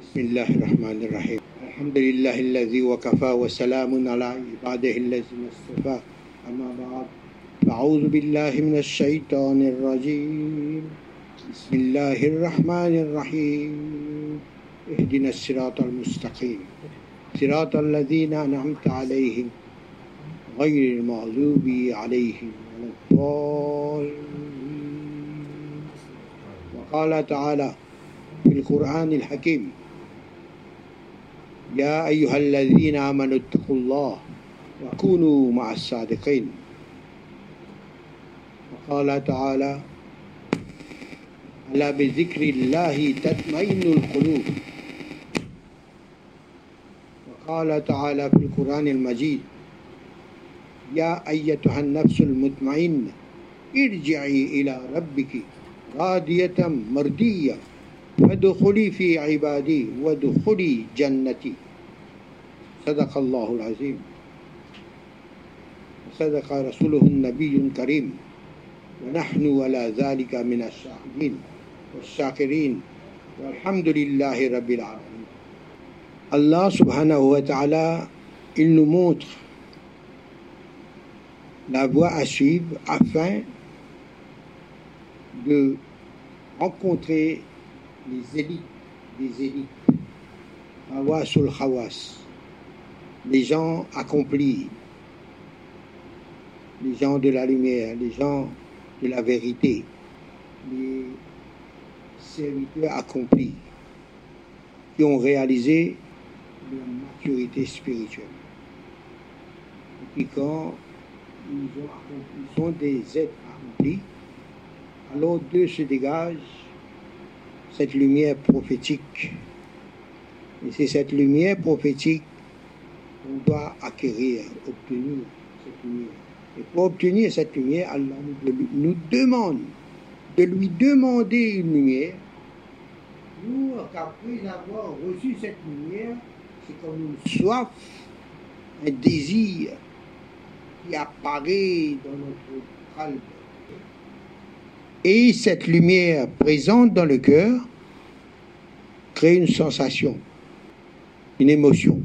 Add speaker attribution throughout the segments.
Speaker 1: بسم الله الرحمن الرحيم الحمد لله الذي وكفى وسلام على عباده الذين اصطفى أما بعد أعوذ بالله من الشيطان الرجيم بسم الله الرحمن الرحيم اهدنا الصراط المستقيم صراط الذين أنعمت عليهم غير المغضوب عليهم ولا الضالين وقال تعالى في القرآن الحكيم يا أيها الذين آمنوا اتقوا الله وكونوا مع الصادقين. وقال تعالى ألا بذكر الله تطمئن القلوب. وقال تعالى في القرآن المجيد يا أيتها النفس المطمئنة ارجعي إلى ربك راضية مرضية. فادخلي في عبادي وادخلي جنتي. صدق الله العظيم. وصدق رسوله النبي الكريم. ونحن ولا ذلك من الشاهدين والشاكرين. والحمد لله رب العالمين. subhanahu wa ta'ala, il nous montre la voie à suivre afin de rencontrer les élites des élites, Hawasul Hawas, les gens accomplis, les gens de la lumière, les gens de la vérité, les serviteurs accomplis qui ont réalisé leur maturité spirituelle. Et qui, quand ils ont accompli, sont des êtres accomplis, alors d'eux se dégage cette lumière prophétique. Et c'est cette lumière prophétique qu'on doit acquérir, obtenir cette lumière. Et pour obtenir cette lumière, Allah nous demande de lui demander une lumière pour qu'après avoir reçu cette lumière, c'est comme une soif, un désir qui apparaît dans notre calme. Et cette lumière présente dans le cœur crée une sensation, une émotion.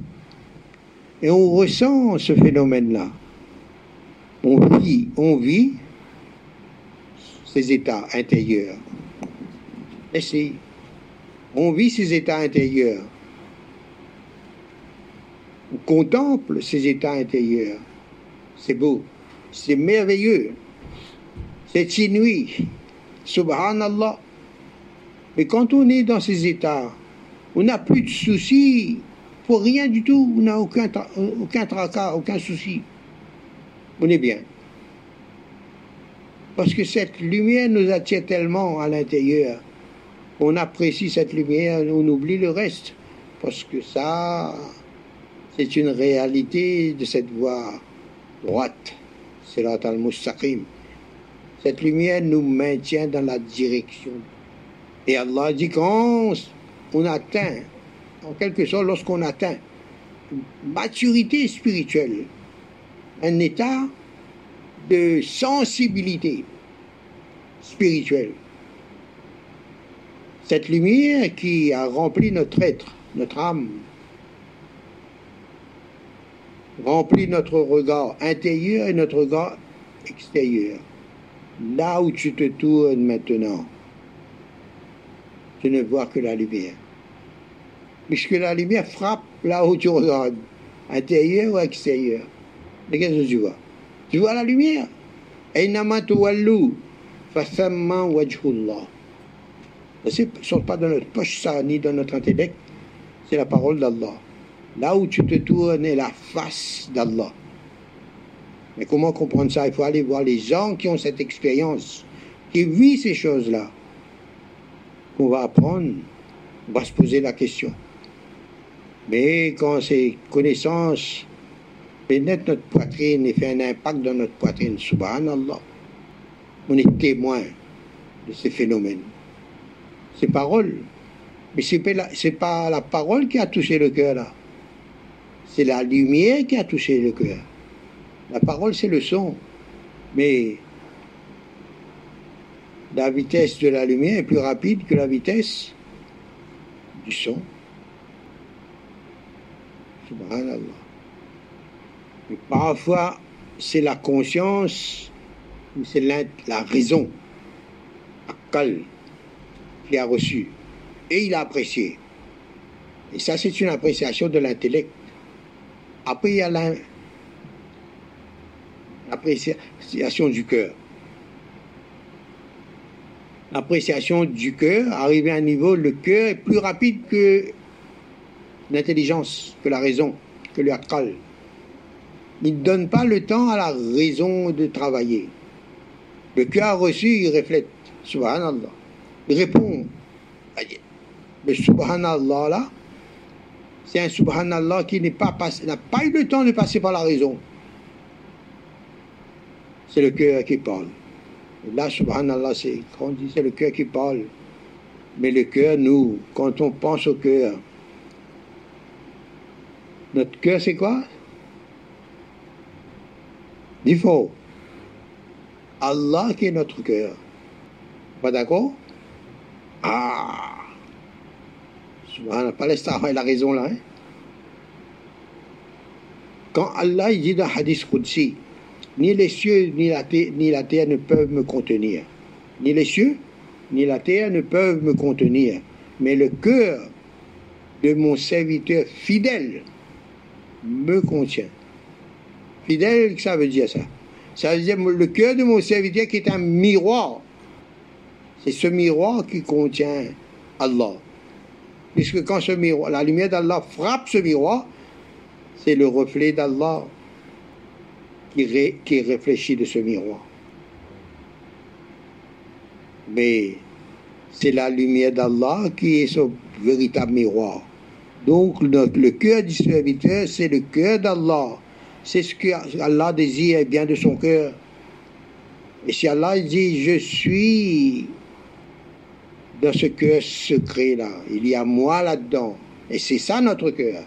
Speaker 1: Et on ressent ce phénomène-là. On vit, on vit ces états intérieurs. Essayez. On vit ces états intérieurs. On contemple ces états intérieurs. C'est beau, c'est merveilleux, c'est inouï. Subhanallah. Mais quand on est dans ces états, on n'a plus de soucis pour rien du tout, on n'a aucun, aucun tracas, aucun souci. On est bien. Parce que cette lumière nous attire tellement à l'intérieur. On apprécie cette lumière, on oublie le reste. Parce que ça, c'est une réalité de cette voie droite. C'est al-Mustaqim. Cette lumière nous maintient dans la direction. Et Allah dit quand on atteint, en quelque sorte, lorsqu'on atteint une maturité spirituelle, un état de sensibilité spirituelle, cette lumière qui a rempli notre être, notre âme, remplit notre regard intérieur et notre regard extérieur. Là où tu te tournes maintenant, tu ne vois que la lumière. Puisque la lumière frappe là où tu regardes, intérieur ou extérieur. Mais qu'est-ce que tu vois? Tu vois la lumière. Ce ne sont pas dans notre poche ça, ni dans notre intellect. C'est la parole d'Allah. Là où tu te tournes est la face d'Allah. Mais comment comprendre ça? Il faut aller voir les gens qui ont cette expérience, qui vivent ces choses-là. On va apprendre, on va se poser la question. Mais quand ces connaissances pénètrent notre poitrine et font un impact dans notre poitrine, subhanallah, on est témoin de ces phénomènes. Ces paroles. Mais ce n'est pas la parole qui a touché le cœur là. C'est la lumière qui a touché le cœur. La parole, c'est le son. Mais la vitesse de la lumière est plus rapide que la vitesse du son. Parfois, c'est la conscience c'est la, raison, Akal, qui a reçu. Et il a apprécié. Et ça, c'est une appréciation de l'intellect. Après, il y a l'appréciation du cœur. L'appréciation du cœur, arrivé à un niveau, le cœur est plus rapide que l'intelligence, que la raison, que le akal. Il ne donne pas le temps à la raison de travailler. Le cœur reçu, il reflète. Subhanallah. Il répond. Le subhanallah là, c'est un subhanallah qui n'a pas eu le temps de passer par la raison. C'est le cœur qui parle. Là, subhanallah, c'est, quand on dit c'est le cœur qui parle. Mais le cœur, nous, quand on pense au cœur, notre cœur, c'est quoi? Dis faux. Allah qui est notre cœur. Pas d'accord? Ah Palestine il a raison là. Hein? Quand Allah il dit dans Hadith Qudsi, ni les cieux ni la, terre, ne peuvent me contenir. Ni les cieux ni la terre ne peuvent me contenir. Mais le cœur de mon serviteur fidèle me contient. Fidèle, ça veut dire ça. Ça veut dire le cœur de mon serviteur qui est un miroir. C'est ce miroir qui contient Allah. Puisque quand ce miroir, la lumière d'Allah frappe ce miroir, c'est le reflet d'Allah qui, réfléchit de ce miroir. Mais c'est la lumière d'Allah qui est son véritable miroir. Donc le cœur du serviteur, c'est le cœur d'Allah. C'est ce que Allah désire bien de son cœur. Et si Allah dit, je suis dans ce cœur secret-là, il y a moi là-dedans. Et c'est ça notre cœur.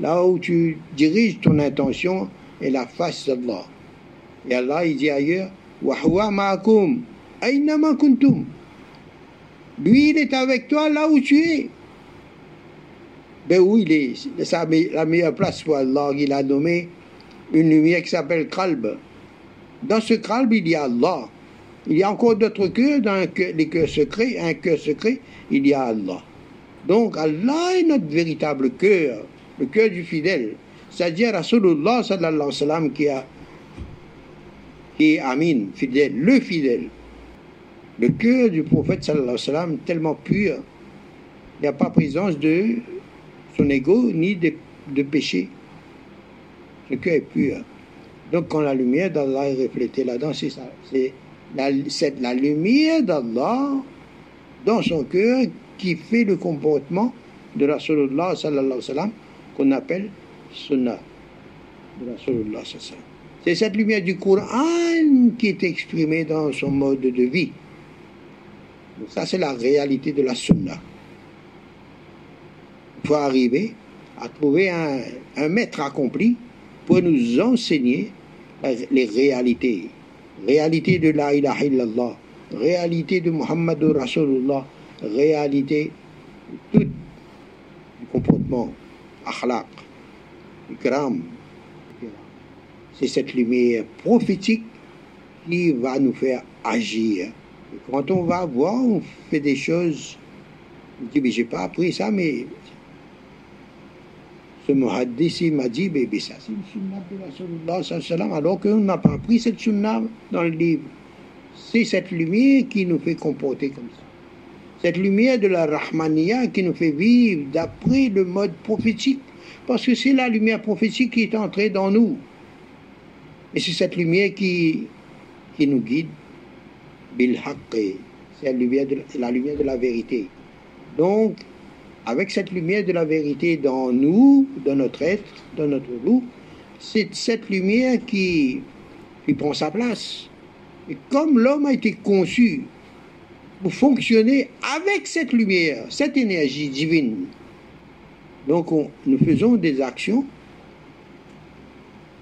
Speaker 1: Là où tu diriges ton intention est la face d'Allah. Et Allah, il dit ailleurs, Lui, il est avec toi là où tu es. Ben oui, il est, la meilleure place pour Allah. Il a nommé une lumière qui s'appelle Kalb. Dans ce Kalb, il y a Allah. Il y a encore d'autres cœurs, dans les cœurs secrets, un cœur secret, il y a Allah. Donc Allah est notre véritable cœur, le cœur du fidèle. C'est-à-dire Rasulullah sallallahu alayhi wa qui, a, qui est Amin, fidèle, le fidèle. Le cœur du prophète sallallahu alayhi wa tellement pur, il n'y a pas présence de son ego ni de, de péché. Le cœur est pur. Donc quand la lumière d'Allah est reflétée là-dedans, c'est ça. C'est la lumière d'Allah dans son cœur qui fait le comportement de la Rasulullah sallallahu qu'on appelle sunnah de Rasulullah C'est cette lumière du Coran qui est exprimée dans son mode de vie. ça, c'est la réalité de la sunnah faut arriver à trouver un, maître accompli pour nous enseigner les réalités. Réalité de la ilaha illallah, réalité de Muhammad Rasulullah, réalité tout le comportement, akhlaq, gram. C'est cette lumière prophétique qui va nous faire agir. quand on va voir, on fait des choses, on dit, mais j'ai pas appris ça, mais ce muhaddis m'a dit, bébé, ça c'est une sunna de Rasulullah alors qu'on n'a pas pris cette sunna dans le livre. C'est cette lumière qui nous fait comporter comme ça. Cette lumière de la Rahmaniya qui nous fait vivre d'après le mode prophétique. Parce que c'est la lumière prophétique qui est entrée dans nous. Et c'est cette lumière qui, nous guide. C'est la lumière, de, la lumière de la vérité. Donc, avec cette lumière de la vérité dans nous, dans notre être, dans notre vous, c'est cette lumière qui, qui prend sa place. Et comme l'homme a été conçu pour fonctionner avec cette lumière, cette énergie divine, donc nous faisons des actions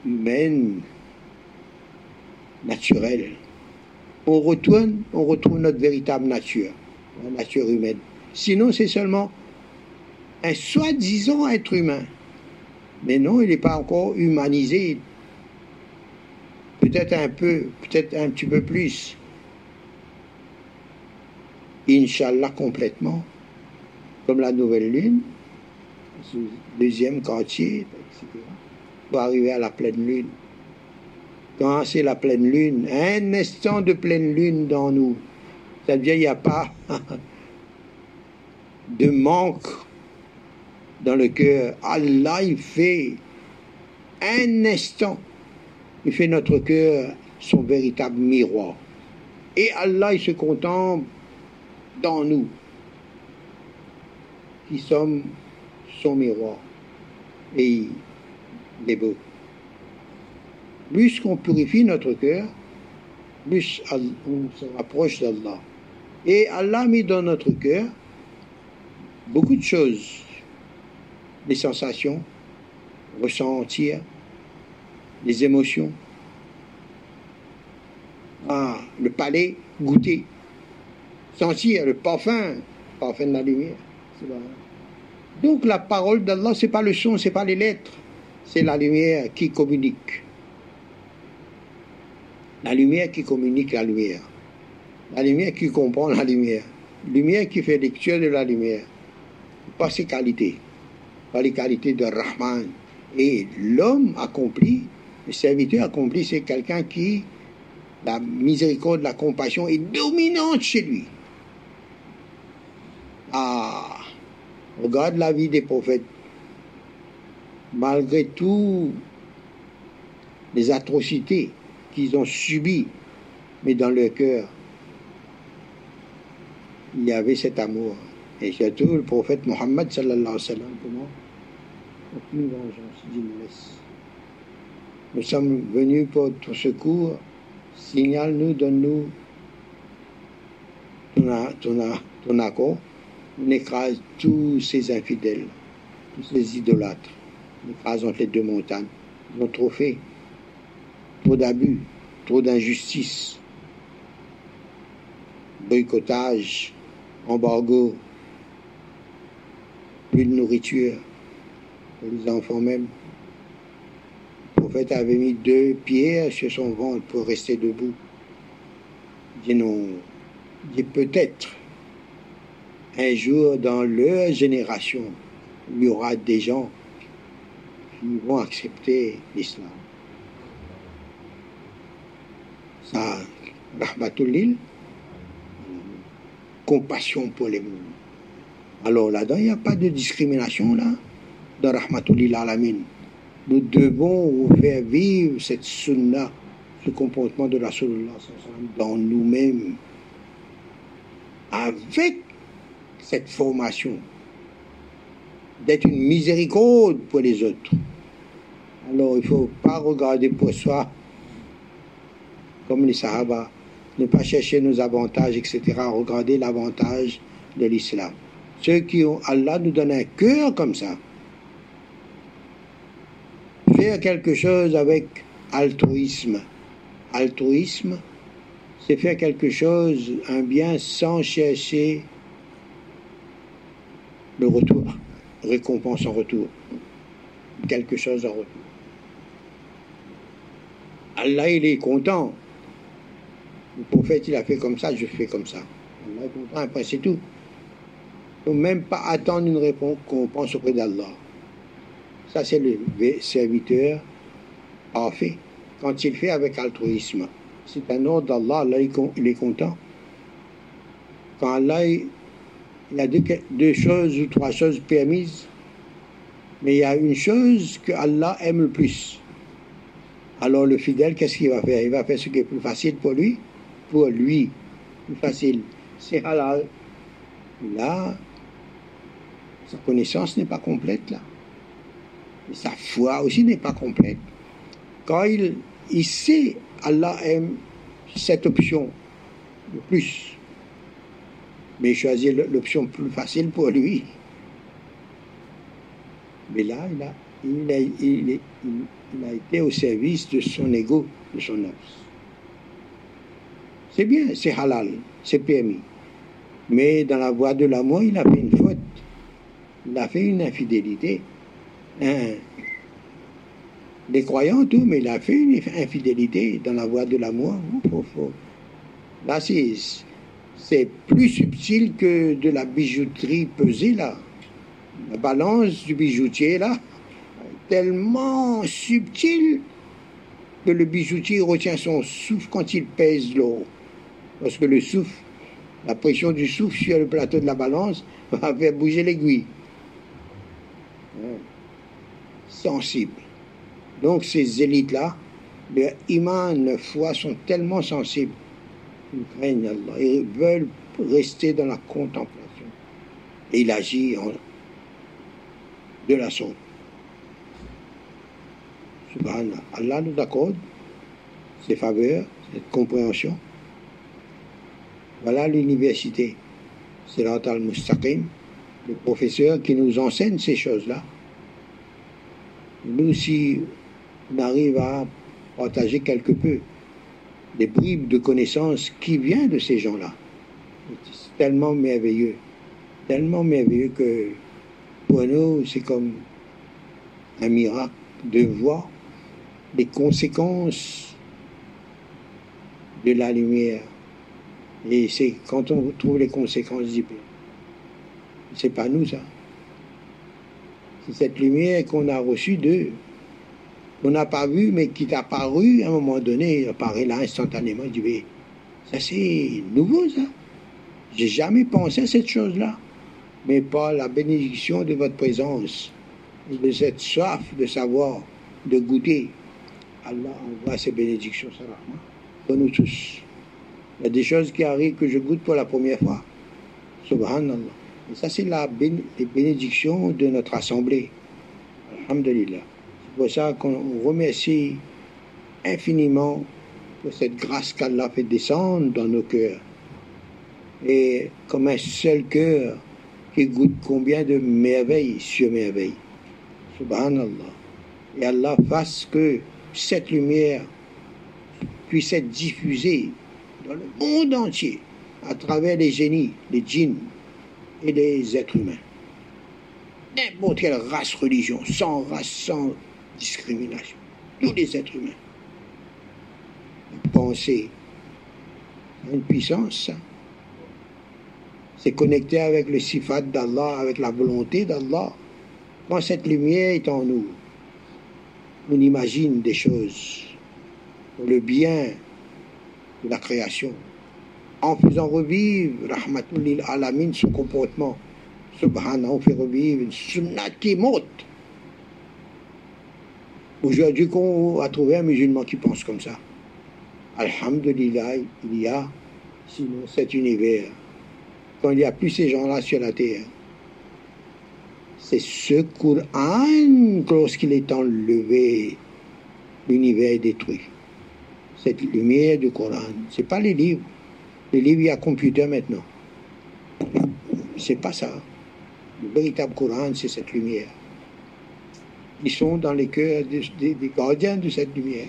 Speaker 1: humaines, naturelles. On retourne, on retrouve notre véritable nature. la nature humaine. Sinon, c'est seulement un soi-disant être humain. Mais non, il n'est pas encore humanisé. Peut-être un peu, peut-être un petit peu plus. Inch'Allah complètement, comme la nouvelle lune, deuxième quartier, etc., pour arriver à la pleine lune. Quand c'est la pleine lune, un instant de pleine lune dans nous, ça dire qu'il n'y a pas de manque dans le cœur. Allah, il fait un instant, il fait notre cœur son véritable miroir. Et Allah, il se contemple dans nous, qui sommes son miroir. Et il est beau. Plus qu'on purifie notre cœur, plus on se rapproche d'Allah. Et Allah a mis dans notre cœur beaucoup de choses, des sensations, ressentir, les émotions. Ah, le palais, goûter, sentir le parfum, parfum de la lumière. Donc la parole d'Allah, c'est pas le son, c'est pas les lettres, c'est la lumière qui communique. La lumière qui communique la lumière. La lumière qui comprend la lumière. Lumière qui fait lecture de la lumière. Pas ses qualités. Pas les qualités de Rahman. Et l'homme accompli, le serviteur accompli, c'est quelqu'un qui, la miséricorde, la compassion est dominante chez lui. Ah, regarde la vie des prophètes. Malgré tout les atrocités qu'ils ont subies, mais dans leur cœur, il y avait cet amour. Et surtout, le prophète Mohammed, sallallahu alayhi wa sallam, comment Aucune vengeance, laisse. Nous sommes venus pour ton secours. Signale-nous, donne-nous ton accord. On écrase tous ces infidèles, tous ces idolâtres. On écrase entre les deux montagnes. Ils ont trop fait. Trop d'abus, trop d'injustice, boycottage, embargo, plus de nourriture pour les enfants même. Le prophète avait mis deux pierres sur son ventre pour rester debout. Il dit non, il dit peut-être un jour dans leur génération, il y aura des gens qui vont accepter l'islam. Ça, Rahmatulil, compassion pour les mondes. Alors là-dedans, il n'y a pas de discrimination là, dans Rahmatulil Alamin. Nous devons faire vivre cette sunna, ce comportement de la Rasulullah dans nous-mêmes, avec cette formation d'être une miséricorde pour les autres. Alors il ne faut pas regarder pour soi comme les Sahaba, ne pas chercher nos avantages, etc. Regarder l'avantage de l'islam. Ceux qui ont, Allah nous donne un cœur comme ça. Faire quelque chose avec altruisme. Altruisme, c'est faire quelque chose, un bien, sans chercher le retour, récompense en retour, quelque chose en retour. Allah, il est content. Le prophète, il a fait comme ça, je fais comme ça. Allah est content, après c'est tout. Il ne faut même pas attendre une récompense auprès d'Allah. Ça, c'est le serviteur parfait. Quand il fait avec altruisme, c'est un ordre d'Allah, Allah, il est content. Quand Allah, il y a deux, choses ou trois choses permises, mais il y a une chose que Allah aime le plus. Alors le fidèle, qu'est-ce qu'il va faire? Il va faire ce qui est plus facile pour lui, pour lui, plus facile. C'est halal. Là, sa connaissance n'est pas complète là. sa foi aussi n'est pas complète. Quand il, il sait, Allah aime cette option le plus mais il choisit l'option plus facile pour lui. Mais là, il a, il, a, il, a été au service de son ego, de son âme. C'est bien, c'est halal, c'est permis. Mais dans la voie de l'amour, il a fait une faute. Il a fait une infidélité. Hein. Les croyants, tout, mais il a fait une infidélité dans la voie de l'amour. Là, c'est plus subtil que de la bijouterie pesée, là. La balance du bijoutier, là, tellement subtil que le bijoutier retient son souffle quand il pèse l'eau. Parce que le souffle, la pression du souffle sur le plateau de la balance va faire bouger l'aiguille. Sensible. Donc ces élites-là, leur iman, leur foi sont tellement sensibles qu'ils craignent Allah et veulent rester dans la contemplation. Et il agit de la sorte. Subhanallah. Allah nous accorde ses faveurs, cette compréhension. Voilà l'université. C'est al-Mustaqim, le professeur qui nous enseigne ces choses-là. Nous, si on arrive à partager quelque peu des bribes de connaissances qui viennent de ces gens-là, c'est tellement merveilleux, tellement merveilleux que pour nous, c'est comme un miracle de voir les conséquences de la lumière. Et c'est quand on trouve les conséquences C'est pas nous, ça. C'est cette lumière qu'on a reçue d'eux, qu'on n'a pas vue, mais qui est apparue à un moment donné, apparaît là instantanément. Je dis, ça c'est nouveau, ça. J'ai jamais pensé à cette chose-là mais par la bénédiction de votre présence, de cette soif de savoir, de goûter. Allah envoie ses bénédictions pour nous tous. Il y a des choses qui arrivent que je goûte pour la première fois. Subhanallah. Et ça, c'est la les bénédictions de notre assemblée. Alhamdulillah. C'est pour ça qu'on remercie infiniment pour cette grâce qu'Allah fait descendre dans nos cœurs. Et comme un seul cœur, qui goûte combien de merveilles sur merveilles. Subhanallah. Et Allah fasse que cette lumière puisse être diffusée dans le monde entier à travers les génies, les djinns et les êtres humains. N'importe quelle race, religion, sans race, sans discrimination. Tous les êtres humains. Penser une puissance, c'est connecté avec le sifat d'Allah, avec la volonté d'Allah. Quand cette lumière est en nous, on imagine des choses pour le bien de la création, en faisant revivre Rahmatul Alamin, son comportement. Subhanallah, on fait revivre une sunnat qui monte. Aujourd'hui, qu'on a trouvé un musulman qui pense comme ça. Alhamdulillah, il y a sinon cet univers quand il n'y a plus ces gens-là sur la terre. C'est ce Coran, lorsqu'il est enlevé, l'univers est détruit. Cette lumière du Coran, ce n'est pas les livres. Les livres, il y a computer maintenant. C'est pas ça. Le véritable Coran, c'est cette lumière. Ils sont dans les cœurs des, gardiens de cette lumière.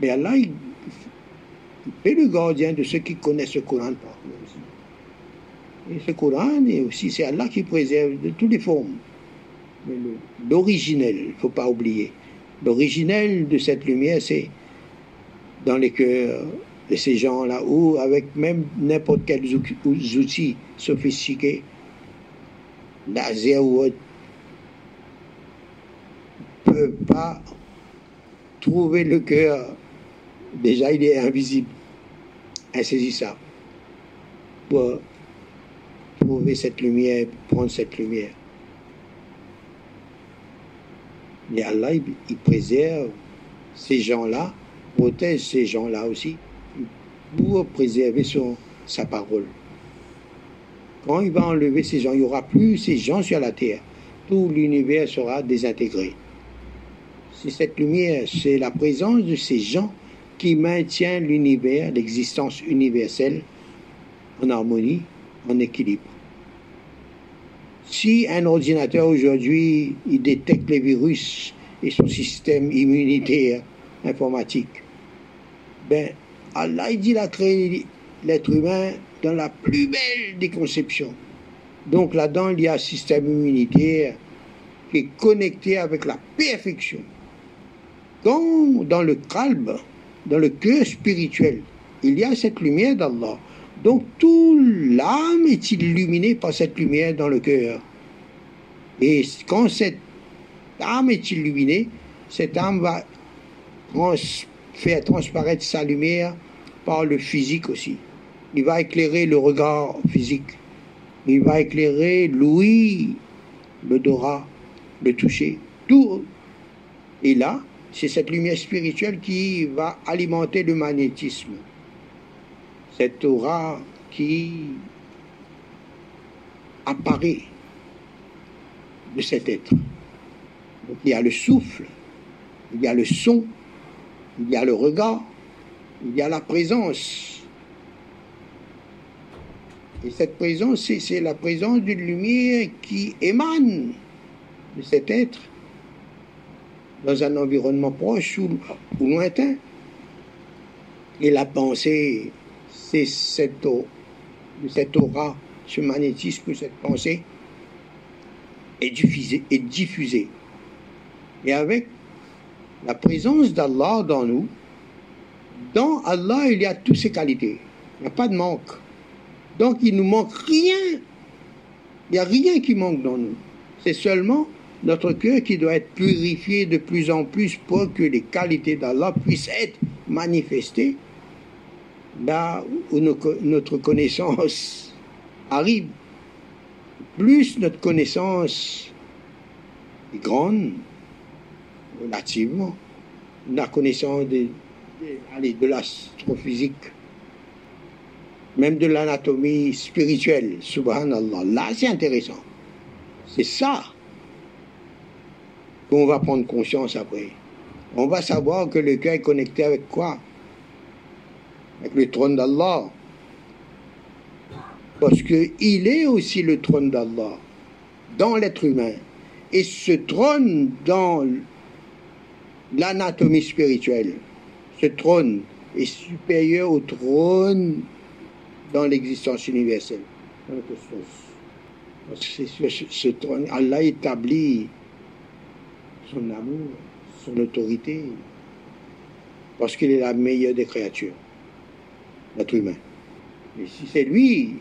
Speaker 1: Mais Allah, il et le gardien de ceux qui connaissent le Coran par Et ce Coran, est aussi, c'est Allah qui préserve de toutes les formes. L'originel, il ne faut pas oublier. L'originel de cette lumière, c'est dans les cœurs de ces gens-là, ou avec même n'importe quel outil sophistiqué, laser ou autre, pas trouver le cœur déjà il est invisible, insaisissable. Pour trouver cette lumière, prendre cette lumière. Et Allah, il, préserve ces gens-là, protège ces gens-là aussi, pour préserver son, sa parole. Quand il va enlever ces gens, il n'y aura plus ces gens sur la terre. Tout l'univers sera désintégré. C'est cette lumière, c'est la présence de ces gens qui maintient l'univers, l'existence universelle en harmonie, en équilibre. Si un ordinateur aujourd'hui, il détecte les virus et son système immunitaire informatique, ben Allah il dit a créé l'être humain dans la plus belle des conceptions. Donc là-dedans, il y a un système immunitaire qui est connecté avec la perfection. Quand dans le calme, dans le cœur spirituel, il y a cette lumière d'Allah. Donc tout l'âme est illuminée par cette lumière dans le cœur. Et quand cette âme est illuminée, cette âme va faire transparaître sa lumière par le physique aussi. Il va éclairer le regard physique. Il va éclairer l'ouïe, l'odorat, le toucher, tout. Et là, c'est cette lumière spirituelle qui va alimenter le magnétisme. Cette aura qui apparaît de cet être. Donc il y a le souffle, il y a le son, il y a le regard, il y a la présence. Et cette présence, c'est la présence d'une lumière qui émane de cet être dans un environnement proche ou, lointain. Et la pensée, c'est cette, aura, ce magnétisme, cette pensée est diffusée, est diffusée. Et avec la présence d'Allah dans nous, dans Allah, il y a toutes ses qualités. Il n'y a pas de manque. Donc, il ne nous manque rien. Il n'y a rien qui manque dans nous. C'est seulement notre cœur qui doit être purifié de plus en plus pour que les qualités d'Allah puissent être manifestées là où notre connaissance arrive. Plus notre connaissance est grande, relativement, la connaissance de, de, de l'astrophysique, même de l'anatomie spirituelle, subhanallah. Là, c'est intéressant. C'est ça qu'on va prendre conscience après. On va savoir que le cœur est connecté avec quoi? Avec le trône d'Allah. Parce qu'il est aussi le trône d'Allah dans l'être humain. Et ce trône dans l'anatomie spirituelle, ce trône est supérieur au trône dans l'existence universelle, cosmos. C'est ce trône, Allah établit son amour, son autorité, parce qu'il est la meilleure des créatures, l'être humain. Et si c'est lui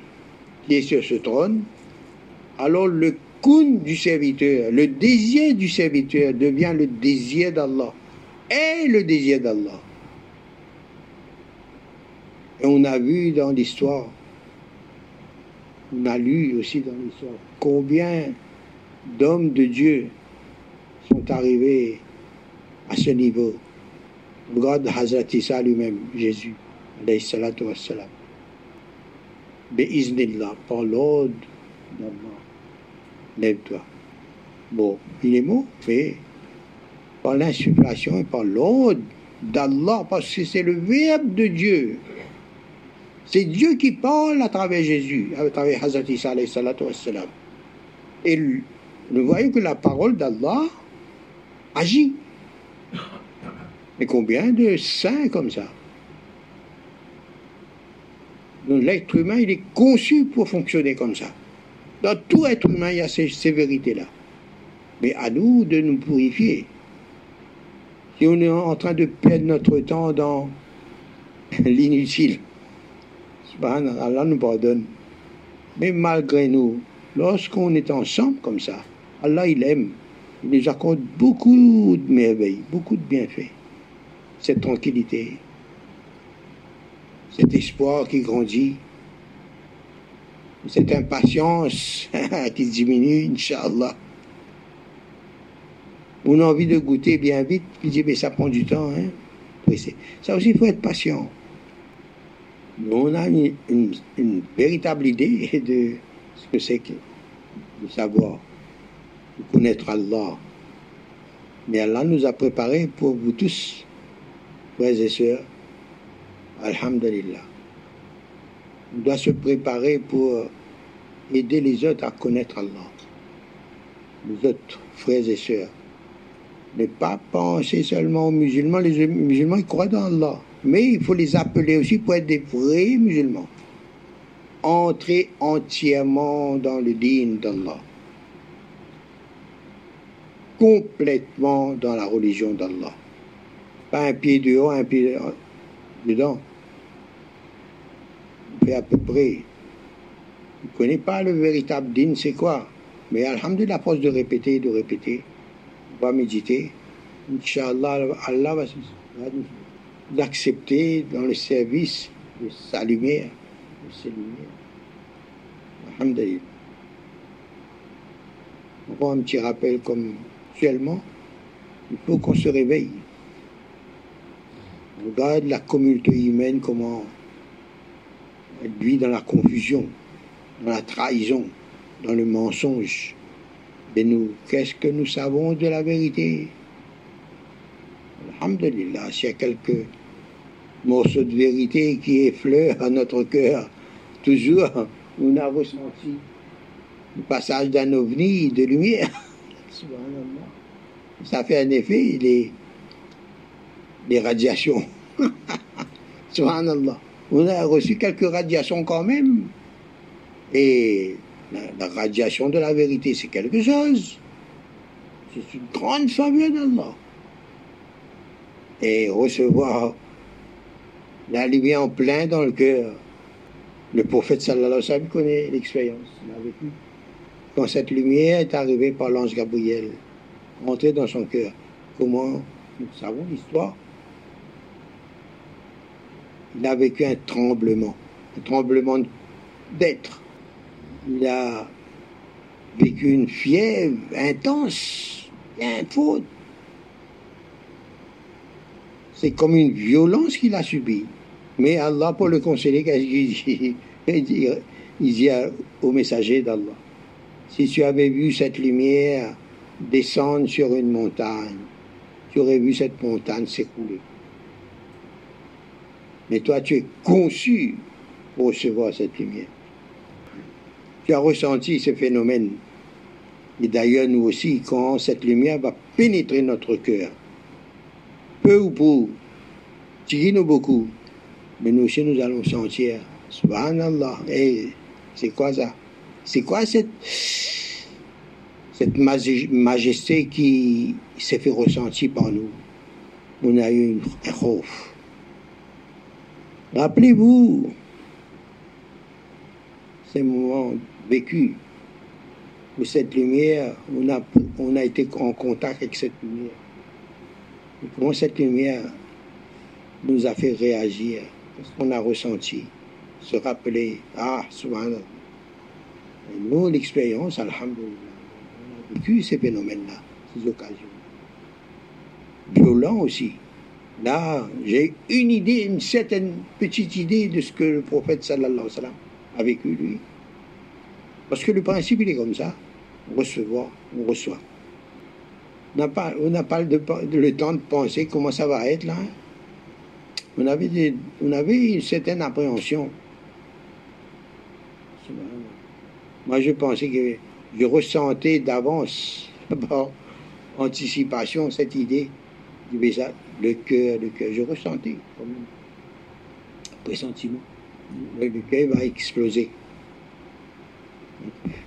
Speaker 1: qui est sur ce trône, alors le kun du serviteur, le désir du serviteur devient le désir d'Allah et le désir d'Allah. Et on a vu dans l'histoire, on a lu aussi dans l'histoire, combien d'hommes de Dieu sont arrivés à ce niveau. Regarde Hazrat Isa lui-même, Jésus, alayhi salatu wassalam. Béiznillah, par l'ordre d'Allah, lève-toi. Bon, il est mort, mais par l'insufflation et par l'ordre d'Allah, parce que c'est le Verbe de Dieu. C'est Dieu qui parle à travers Jésus, à travers Hazrat Isa Et nous voyons que la parole d'Allah agit. Mais combien de saints comme ça? L'être humain, il est conçu pour fonctionner comme ça. Dans tout être humain, il y a ces, ces vérités-là. Mais à nous de nous purifier. Si on est en train de perdre notre temps dans l'inutile, Allah nous pardonne. Mais malgré nous, lorsqu'on est ensemble comme ça, Allah il aime. Il nous accorde beaucoup de merveilles, beaucoup de bienfaits. Cette tranquillité, cet espoir qui grandit, cette impatience qui diminue, Inch'Allah. On a envie de goûter bien vite, puis dit, mais ça prend du temps. Hein? Ça aussi, il faut être patient. on a une, véritable idée de ce que c'est que de savoir connaître Allah. Mais Allah nous a préparé pour vous tous, frères et sœurs. Alhamdulillah. On doit se préparer pour aider les autres à connaître Allah. Les autres frères et sœurs. Ne pas penser seulement aux musulmans. Les musulmans, ils croient dans Allah. Mais il faut les appeler aussi pour être des vrais musulmans. entrer entièrement dans le digne d'Allah. Complètement dans la religion d'Allah. Pas un pied dehors, un pied dedans. Fait à peu près. On ne connaît pas le véritable digne, c'est quoi Mais Alhamdulillah, à force de répéter, de répéter, on va méditer. Inch'Allah, Allah va nous accepter dans le service de sa lumière, de ses lumières. Alhamdulillah. On voit un petit rappel comme actuellement, il faut qu'on se réveille. On regarde la communauté humaine, comment elle vit dans la confusion, dans la trahison, dans le mensonge. Mais nous, qu'est-ce que nous savons de la vérité? Alhamdulillah, s'il y a quelques morceaux de vérité qui effleurent à notre cœur, toujours, on a ressenti le passage d'un ovni de lumière. Ça fait un effet, les, les radiations. Subhanallah. On a reçu quelques radiations quand même. Et la, radiation de la vérité, c'est quelque chose. C'est une grande faveur d'Allah. Et recevoir la lumière en plein dans le cœur. Le prophète sallallahu alayhi wa sallam connaît l'expérience, il a vécu. Quand cette lumière est arrivée par l'ange Gabriel, rentrée dans son cœur, comment nous savons l'histoire? Il a vécu un tremblement, un tremblement d'être. Il a vécu une fièvre intense, bien faute. C'est comme une violence qu'il a subie. Mais Allah, pour le conseiller, il dit, il dit au messager d'Allah, si tu avais vu cette lumière descendre sur une montagne, tu aurais vu cette montagne s'écouler. Mais toi, tu es conçu pour recevoir cette lumière. Tu as ressenti ce phénomène. Et d'ailleurs, nous aussi, quand cette lumière va pénétrer notre cœur, peu ou peu, nous beaucoup, mais nous aussi, nous allons sentir, subhanallah, et c'est quoi ça? C'est quoi cette, majesté qui s'est fait ressentir par nous? On a eu un khouf. Rappelez-vous ces moments vécus où cette lumière, on a, on été en contact avec cette lumière. Comment cette lumière nous a fait réagir, ce qu'on a ressenti, se rappeler, ah, souvent, nous, l'expérience, alhamdoulilah, on a vécu ces phénomènes-là, ces occasions. Violents aussi. Là, j'ai une idée, une certaine petite idée de ce que le prophète sallallahu alayhi wa sallam a vécu, lui. Parce que le principe, il est comme ça. Recevoir, on reçoit. On n'a pas, on pas le, temps de penser comment ça va être là. Hein. On avait, on avait une certaine appréhension. Moi, je pensais que je ressentais d'avance, par anticipation, cette idée du le cœur, le cœur. Je ressentais comme un pressentiment. Le, cœur va exploser.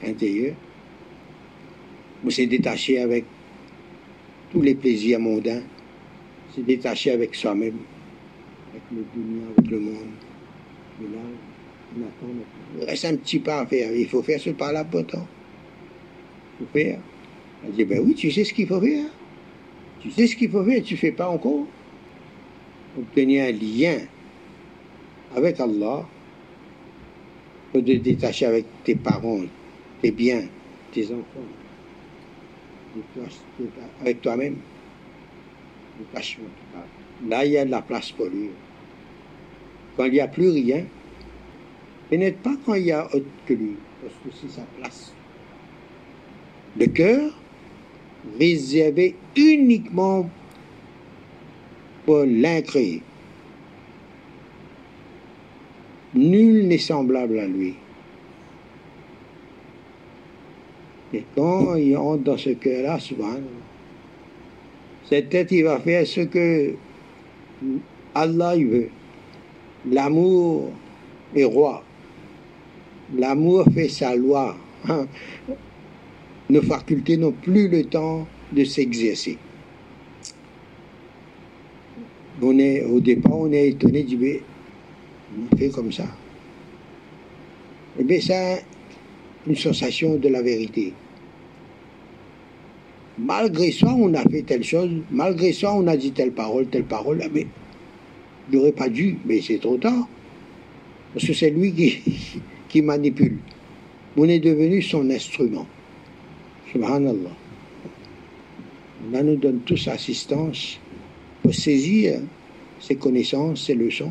Speaker 1: Intérieur. On s'est détaché avec tous les plaisirs mondains. s'est détaché avec soi-même, avec le dunia, avec le monde. Là. Il reste un petit pas à faire. Il faut faire ce pas-là pourtant. Il faut faire. Elle dit, ben oui, tu sais ce qu'il faut faire. Tu sais ce qu'il faut faire, tu ne fais pas encore. Obtenir un lien avec Allah, te détacher avec tes parents, tes biens, tes enfants, avec toi-même. Là, il y a de la place pour lui. Quand il n'y a plus rien, n'est pas quand il y a autre que lui, parce que c'est sa place. Le cœur réservé uniquement pour l'incréé. Nul n'est semblable à lui. Et quand il entre dans ce cœur-là, souvent, cette tête, il va faire ce que Allah il veut. L'amour est roi. L'amour fait sa loi. Hein. Nos facultés n'ont plus le temps de s'exercer. On est, au départ, on est étonné, du mais on fait comme ça. Eh bien, c'est une sensation de la vérité. Malgré ça, on a fait telle chose, malgré ça, on a dit telle parole, telle parole, ah, mais n'aurais pas dû, mais c'est trop tard. Parce que c'est lui qui, qui manipule. On est devenu son instrument. Subhanallah. Là, nous donne tous assistance pour saisir ses connaissances, ses leçons,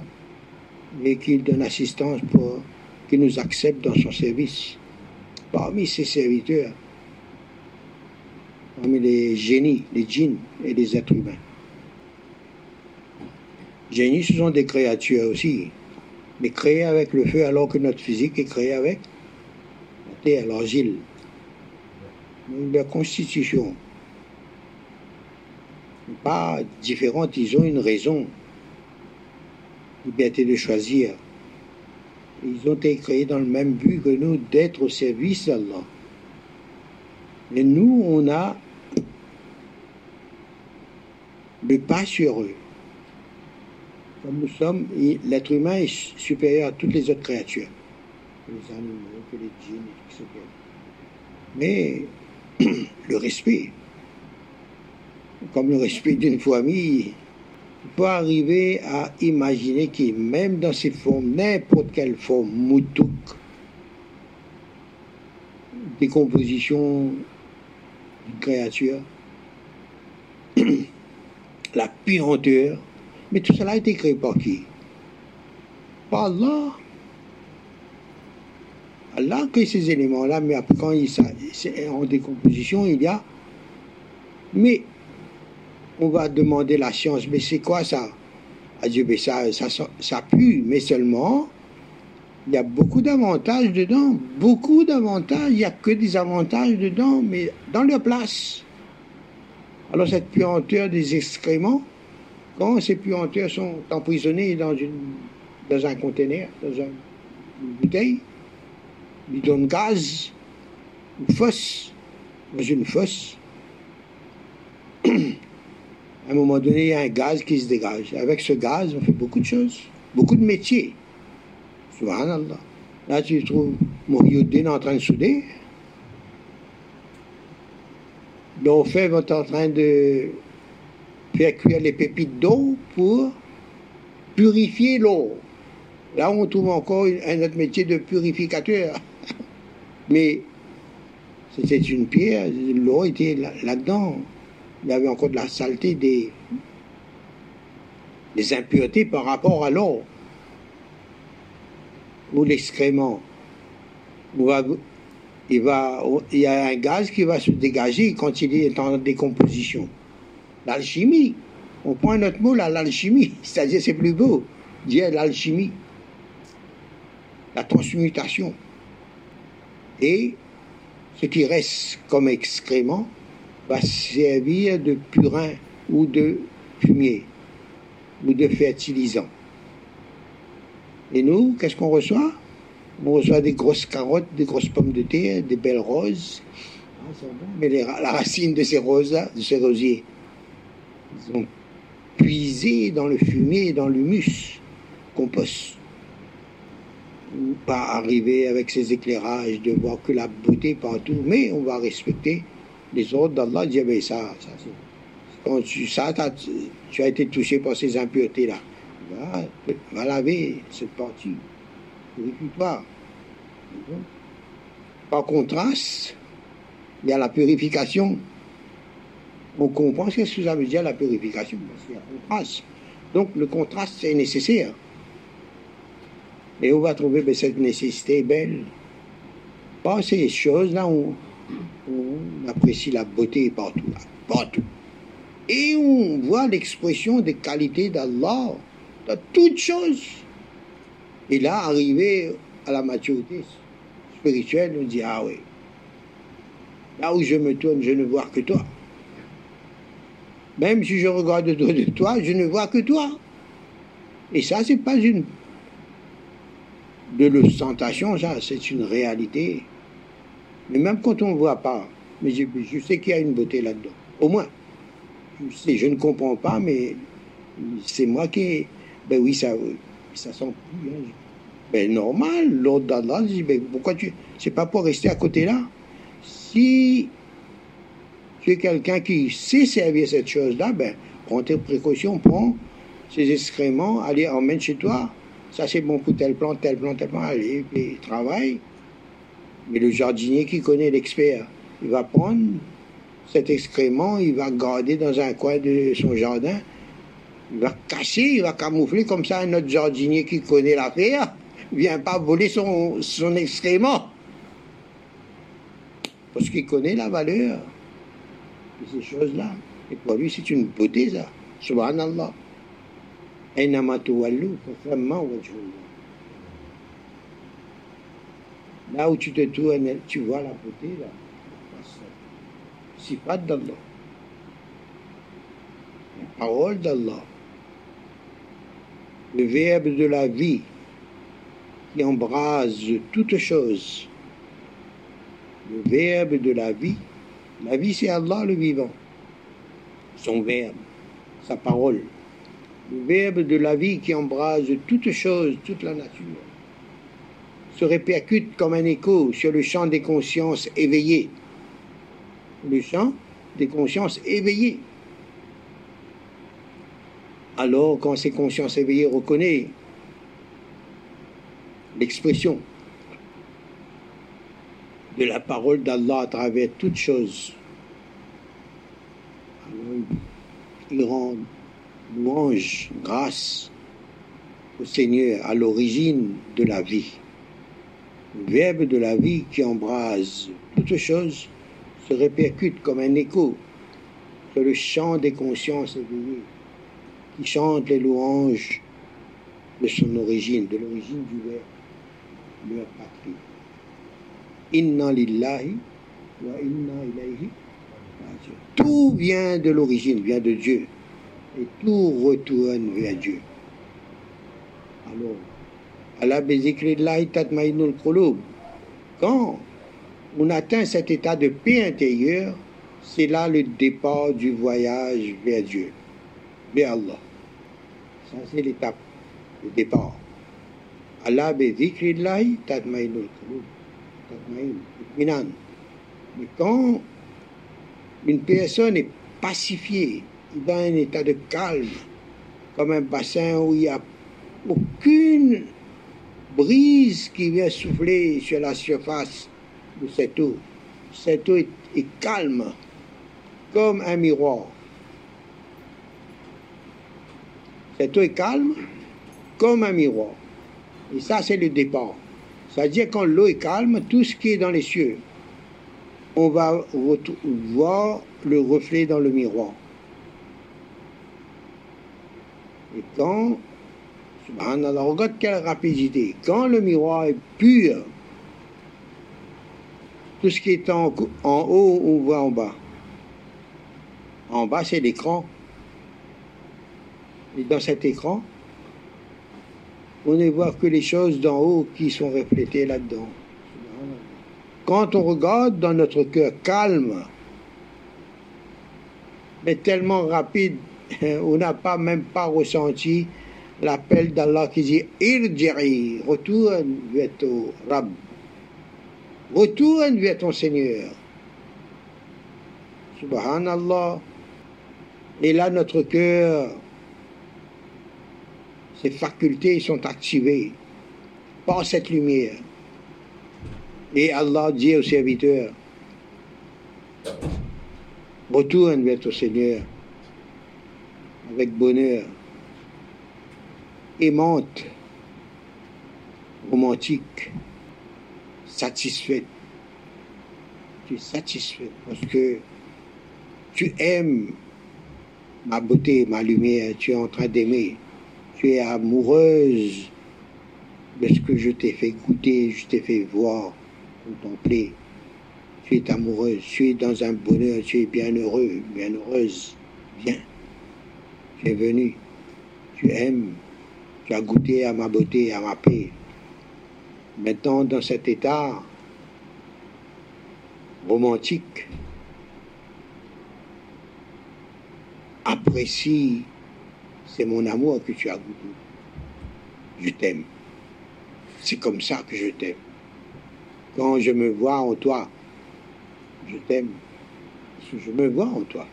Speaker 1: et qu'il donne assistance pour qu'il nous accepte dans son service. Parmi ses serviteurs, parmi les génies, les djinns et les êtres humains. Génies, ce sont des créatures aussi, mais créées avec le feu alors que notre physique est créée avec la terre, l'argile. Leur constitution n'est pas différente, ils ont une raison, liberté de choisir. Ils ont été créés dans le même but que nous, d'être au service d'Allah. Mais nous, on a le pas sur eux. Comme nous sommes, l'être humain est supérieur à toutes les autres créatures, les animaux, que les djinns, etc. Mais le respect, comme le respect d'une famille, il faut arriver à imaginer que même dans ces formes, n'importe quelle forme, moutouk, décomposition d'une créature, la puanteur, mais tout cela a été créé par qui Par Allah. Allah crée ces éléments-là, mais après, quand ils en décomposition, il y a. Mais on va demander la science, mais c'est quoi ça? Ah, Dieu, mais ça, ça pue, mais seulement, il y a beaucoup d'avantages dedans, beaucoup d'avantages, il n'y a que des avantages dedans, mais dans leur place. Alors cette puanteur des excréments, quand ces puanteurs sont emprisonnés dans, une, dans un conteneur, dans une bouteille, ils donnent gaz, une fosse, dans une fosse. à un moment donné, il y a un gaz qui se dégage. Avec ce gaz, on fait beaucoup de choses, beaucoup de métiers. Subhanallah. Là, tu trouves Mohyoddin en train de souder. L'orfèvre est en train de faire cuire les pépites d'eau pour purifier l'eau. Là, on trouve encore un autre métier de purificateur. Mais c'était une pierre, l'eau était là-dedans. Il y avait encore de la saleté, des, impuretés par rapport à l'eau. Ou l'excrément. Il y a un gaz qui va se dégager quand il est en décomposition. L'alchimie. On prend un autre mot là, l'alchimie. C'est-à-dire, c'est plus beau. Dire l'alchimie. La transmutation. Et ce qui reste comme excrément va servir de purin ou de fumier ou de fertilisant. Et nous, qu'est-ce qu'on reçoit? On reçoit des grosses carottes, des grosses pommes de terre, des belles roses. Ah, Mais la racine de ces roses-là, de ces rosiers, ils ont puisé dans le fumier, dans l'humus, compost. Ou pas arriver avec ces éclairages, de voir que la beauté partout, mais on va respecter les ordres d'Allah, quand tu as été touché par ces impuretés-là. Va, va, laver cette partie. Purifie-toi. Par contraste, il y a la purification on comprend ce que ça veut dire la purification, parce qu'il contraste. Donc le contraste, c'est nécessaire. Et on va trouver ben, cette nécessité belle. Pas ces choses-là, on, on apprécie la beauté partout, partout. Et on voit l'expression des qualités d'Allah dans toutes choses. Et là, arrivé à la maturité spirituelle, on dit, ah oui, là où je me tourne, je ne vois que toi. Même si je regarde autour de toi, je ne vois que toi. Et ça, c'est pas une de l'ostentation, ça, c'est une réalité. Mais même quand on ne voit pas, mais je, sais qu'il y a une beauté là-dedans. Au moins. Je ne comprends pas, mais c'est moi qui. Ben oui, ça, ça sent plus. Hein. Ben normal, l'ordre d'Allah dit ben pourquoi tu. C'est pas pour rester à côté là? Si tu es quelqu'un qui sait servir cette chose-là, ben prends tes précautions, prends ces excréments, allez, emmène chez toi. Ça c'est bon pour telle plante, telle plante, telle plante, allez, puis travaille. Mais le jardinier qui connaît l'expert, il va prendre cet excrément, il va garder dans un coin de son jardin, il va cacher, il va camoufler comme ça un autre jardinier qui connaît l'affaire, vient pas voler son excrément. Parce qu'il connaît la valeur ces choses-là. Et pour lui, c'est une beauté, ça. Subhanallah. Là où tu te tournes, tu vois la beauté, là. Sifat d'Allah. La parole d'Allah. Le verbe de la vie qui embrase toutes choses. Le verbe de la vie. La vie, c'est Allah le vivant. Son verbe, sa parole. Le verbe de la vie qui embrase toutes choses, toute la nature se répercute comme un écho sur le champ des consciences éveillées. Le champ des consciences éveillées. Alors, quand ces consciences éveillées reconnaissent l'expression de la parole d'Allah à travers toutes choses, alors il rend louange, grâce au Seigneur à l'origine de la vie le verbe de la vie qui embrase toutes choses se répercute comme un écho sur le chant des consciences éveillées qui chantent les louanges de son origine, de l'origine du verbe, leur patrie. Inna lillahi wa inna Tout vient de l'origine, vient de Dieu. Et tout retourne vers Dieu. Alors, quand on atteint cet état de paix intérieure, c'est là le départ du voyage vers Dieu, vers Allah. Ça, c'est l'étape, le départ. Allah bezikrillahi tatmainul qulub. Mais quand une personne est pacifiée, dans un état de calme, comme un bassin où il n'y a aucune brise qui vient souffler sur la surface de cette eau. Cette eau est, calme, comme un miroir. Cette eau est calme, comme un miroir. Et ça, c'est le départ. C'est-à-dire quand l'eau est calme, tout ce qui est dans les cieux, on va voir le reflet dans le miroir. Et quand Subhanallah, regarde quelle rapidité. Quand le miroir est pur, tout ce qui est en, en haut, on voit en bas. En bas, c'est l'écran. Et dans cet écran, on ne voit que les choses d'en haut qui sont reflétées là-dedans. Quand on regarde dans notre cœur calme, mais tellement rapide, on n'a pas même pas ressenti l'appel d'Allah qui dit Irjiri, retourne vers ton Rab, retourne vers ton Seigneur. Subhanallah. Et là, notre cœur, ses facultés sont activées par cette lumière. Et Allah dit au serviteur, retourne vers ton Seigneur avec bonheur aimante, romantique, satisfaite. Tu es satisfaite parce que tu aimes ma beauté, ma lumière, tu es en train d'aimer. Tu es amoureuse de ce que je t'ai fait goûter, je t'ai fait voir, contempler. Tu es amoureuse, tu es dans un bonheur, tu es bien heureux, bien heureuse. Viens, tu es venu, tu aimes, tu as goûté à ma beauté, à ma paix. Maintenant, dans cet état romantique, apprécie, c'est mon amour que tu as goûté. Je t'aime. C'est comme ça que je t'aime. Quand je me vois en toi, je t'aime. Je me vois en toi.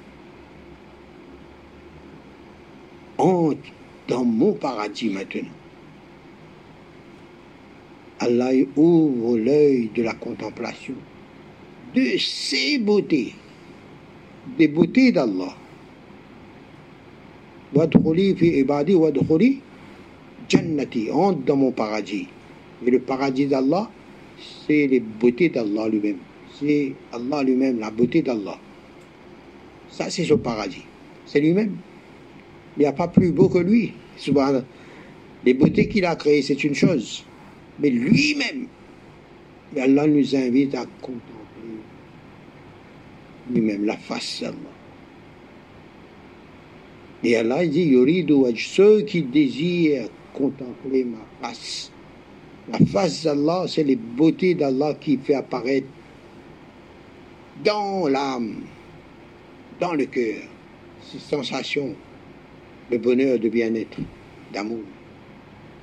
Speaker 1: Entre dans mon paradis maintenant. Allah ouvre l'œil de la contemplation de ses beautés, des beautés d'Allah. Fi ibadi jannati, entre dans mon paradis. Et le paradis d'Allah, c'est les beautés d'Allah lui-même. C'est Allah lui-même, la beauté d'Allah. Ça, c'est son paradis. C'est lui-même. Il n'y a pas plus beau que lui. Les beautés qu'il a créées, c'est une chose. Mais lui-même, Allah nous invite à contempler lui-même la face d'Allah. Et Allah dit, ceux qui désirent contempler ma face. La face d'Allah, c'est les beautés d'Allah qui fait apparaître dans l'âme, dans le cœur, ces sensations de bonheur, de bien-être, d'amour,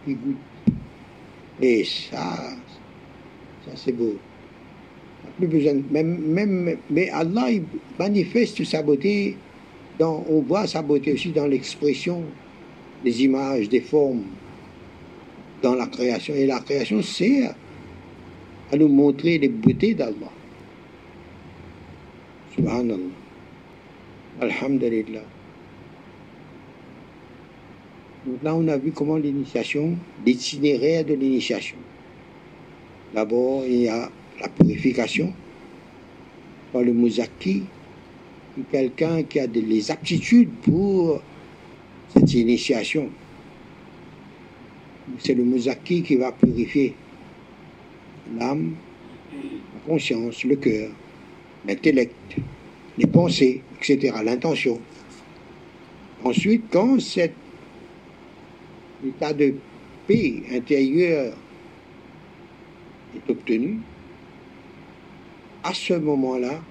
Speaker 1: qui. Et ça, ça c'est beau. Plus besoin, même, même, mais Allah il manifeste sa beauté, on voit sa beauté aussi dans l'expression des images, des formes, dans la création. Et la création sert à nous montrer les beautés d'Allah. Subhanallah. Alhamdulillah. Donc là, on a vu comment l'initiation, l'itinéraire de l'initiation. D'abord, il y a la purification par le Mouzaki, quelqu'un qui a des aptitudes pour cette initiation. C'est le Mouzaki qui va purifier l'âme, la conscience, le cœur, l'intellect, les pensées, etc., l'intention. Ensuite, quand cet état de paix intérieure est obtenu, à ce moment-là,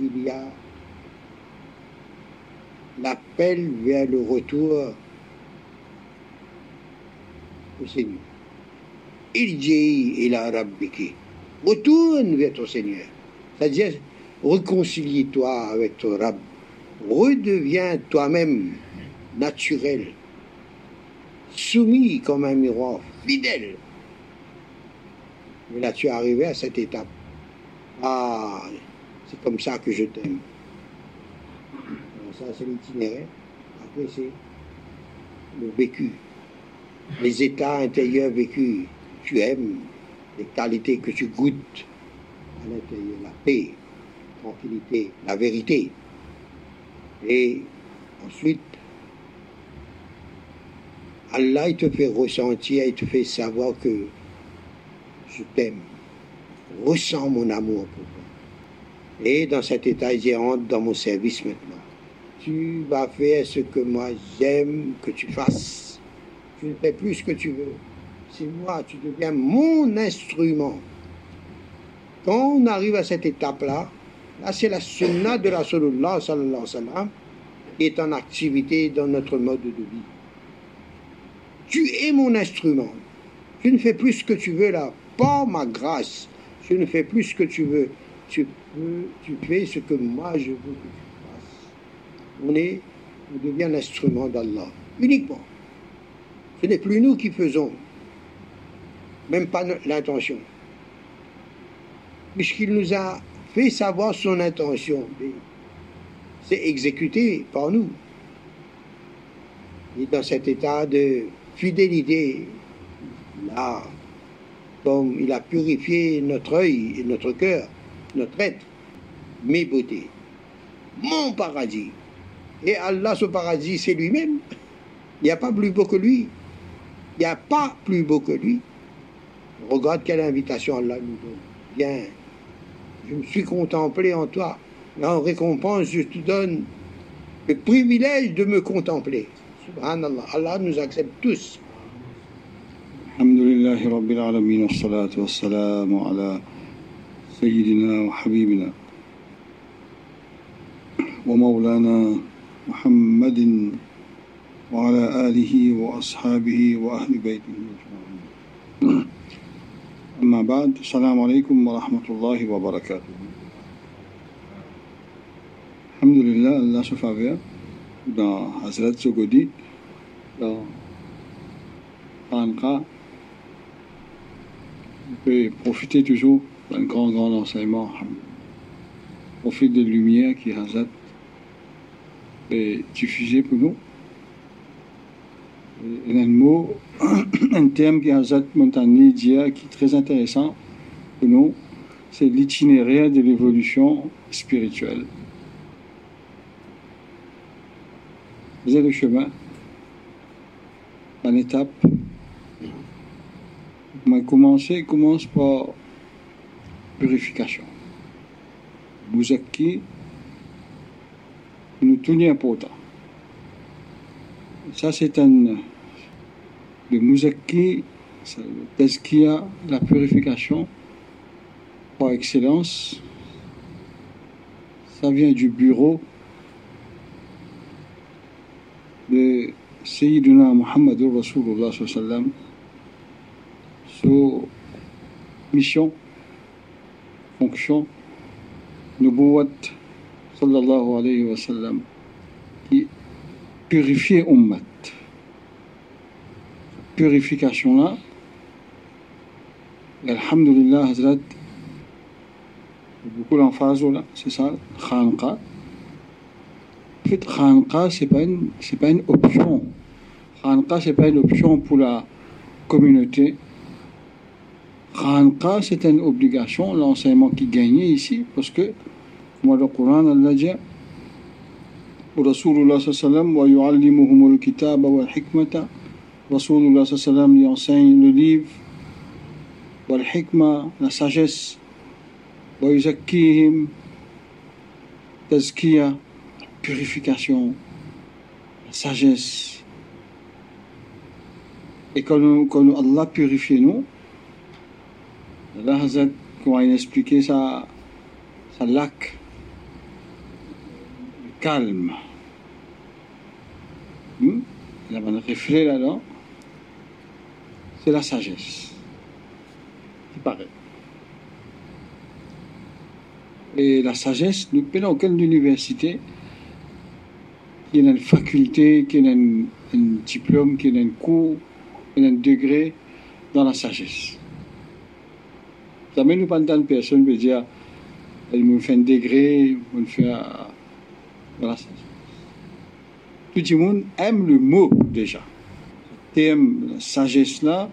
Speaker 1: il y a l'appel vers le retour au Seigneur. Il dit, il a Retourne vers ton Seigneur. C'est-à-dire, réconcilie-toi avec ton Rab. Redeviens toi-même naturel, soumis comme un miroir, fidèle. Mais là, tu es arrivé à cette étape. Ah, c'est comme ça que je t'aime. Ça, c'est l'itinéraire. Après, c'est le vécu. Les états intérieurs vécus. Tu aimes les qualités que tu goûtes à l'intérieur. La paix, la tranquillité, la vérité. Et ensuite, Allah, il te fait ressentir, il te fait savoir que je t'aime. Ressens mon amour pour toi. Et dans cet état, il dit, entre dans mon service maintenant. Tu vas faire ce que moi j'aime que tu fasses. Tu ne fais plus ce que tu veux. C'est moi, tu deviens mon instrument. Quand on arrive à cette étape-là, là, c'est la sunna de la sallallahu sallallahu wa sallam qui est en activité dans notre mode de vie. Tu es mon instrument. Tu ne fais plus ce que tu veux là. Par ma grâce, tu ne fais plus ce que tu veux. Tu, peux, tu fais ce que moi je veux. On, est, on devient l'instrument d'Allah. Uniquement. Ce n'est plus nous qui faisons. Même pas l'intention. Puisqu'il nous a fait savoir son intention. C'est exécuté par nous. Et dans cet état de fidélité, là, comme il a purifié notre œil et notre cœur, notre être, mes beautés, mon paradis. Et Allah, ce paradis, c'est lui-même. Il n'y a pas plus beau que lui. Il n'y a pas plus beau que lui. Regarde quelle invitation Allah nous donne. Viens, je me suis contemplé en toi. Et en récompense, je te donne le privilège de me contempler. Subhanallah. Allah nous accepte tous.
Speaker 2: Alhamdulillah, Rabbil Alameen, wa Sayyidina wa Habibina wa Maulana محمد وعلى آله وأصحابه وأهل بيته أما بعد السلام عليكم ورحمة الله وبركاته. الحمد لله الله شفافية دا حضرت سوگودی دا خانقا پی پروفیتی توجو دا ان گران گران انسایما پروفیت دا لومیه کی حضرت diffusé pour nous et un mot, un terme qui qui est très intéressant pour nous, c'est l'itinéraire de l'évolution spirituelle. Avez le chemin, en étape. Mais commencer commence par purification. Mouzaki, nous tout important. Ça, c'est un le mouzaki, le a la purification par excellence, ça vient du bureau de Sayyidina Muhammad Rasulullah sallam sous mission, fonction, nubuwat sallallahu alayhi wa qui purifiait ummat purification-là, Alhamdulillah, Hazrat, beaucoup l'emphase c'est ça, Khanqa. En fait, Khanqa, ce n'est pas, une, pas une option. Khanqa, ce n'est pas une option pour la communauté. Khanqa, c'est une obligation, l'enseignement qui gagnait ici, parce que, kepada Quran al-Laja' Rasulullah sallam wa yu'allimuhumul kitaba wal hikmata. Rasulullah sallam lui enseigne le livre la sagesse. Wa yuzakkihim tazkiya, purification, la sagesse. Et quand, Allah purifie nous Allah Hazrat, comment il ça, ça lac calme. Hmm? Il y a un reflet là-dedans c'est la sagesse. Il paraît. Et la sagesse, nous prenons aucune université qui a une faculté, qui a un, diplôme, qui a un cours, qui a un degré dans la sagesse. Jamais nous pas personne qui dire elle me fait un degré, me fait dans la sagesse. Tout le monde aime le mot déjà terme, la sagesse-là,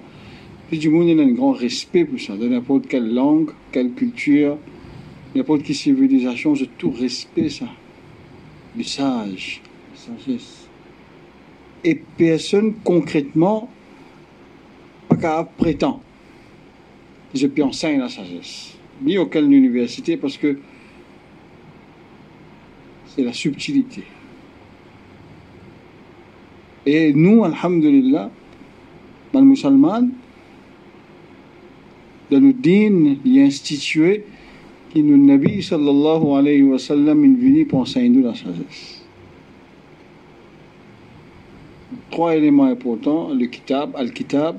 Speaker 2: du monde a un grand respect pour ça, de n'importe quelle langue, quelle culture, n'importe quelle civilisation, j'ai tout respect ça. Le sage, la sagesse. Et personne concrètement, pas qu'à prétend, je peux enseigner la sagesse, ni aucune université, parce que c'est la subtilité. Et nous, alhamdulillah, les musulmans, de nous din y instituer qui nous Nabi sallallahu alayhi wa sallam est venu pour enseigner la sagesse. Trois éléments importants, le kitab, al-kitab,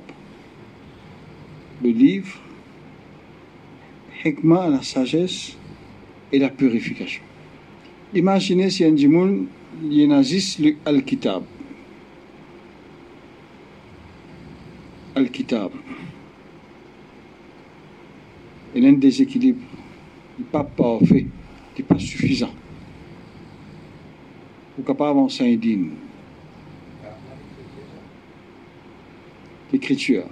Speaker 2: le livre, hikmah, la sagesse et la purification. Imaginez si un djimoun, le al-kitab. Al-Kitab. Il y a un déséquilibre. Il n'est pas parfait. Il n'est pas suffisant. Pour capable avancer un digne. L'écriture.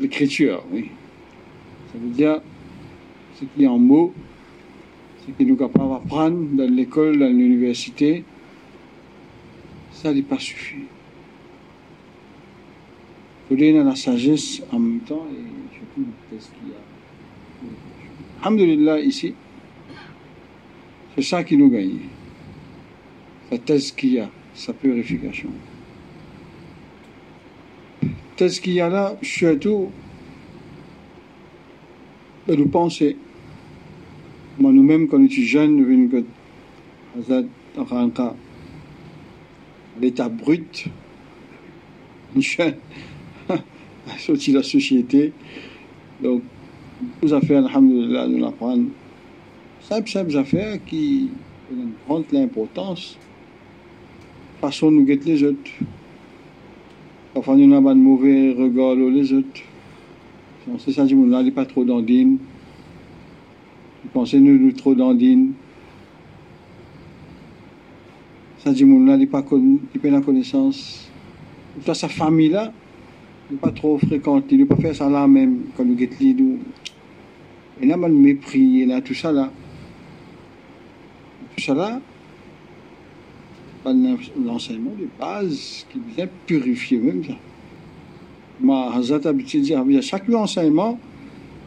Speaker 2: L'écriture, oui. Ça veut dire ce qui est en mots, qui nous capable d'apprendre dans l'école, dans l'université, ça n'est pas suffisant donner la sagesse en même temps et surtout le test qu'il y a? Alhamdulillah, ici, c'est ça qui nous gagne. Thèse qu'il y a, sa purification. ce qu'il y a là, surtout, de nous penser. Moi, nous-mêmes, quand nous étions jeunes, nous dans l'état brut, jeune, sorti de la société. Donc, nous affaires, alhamdulillah, nous l'apprendre. Simple, simple affaires qui ont une grande importance. Façon nous guetter les autres. Parfois, nous avons un mauvais regard les autres. Sait ça, nous n'allons pas trop d'andine. Vous pensez, nous, nous trop d'andine. Ça dit, nous n'allons pas la connaissance. Sa famille-là, ne pas trop fréquenter, ne pas faire ça là même, quand nous guettons nous. Il y a mal mépris, il y a tout ça là. Tout ça là, l'enseignement de base qui vient purifier même ça. Ma Hazat a habitué de dire, chaque enseignement,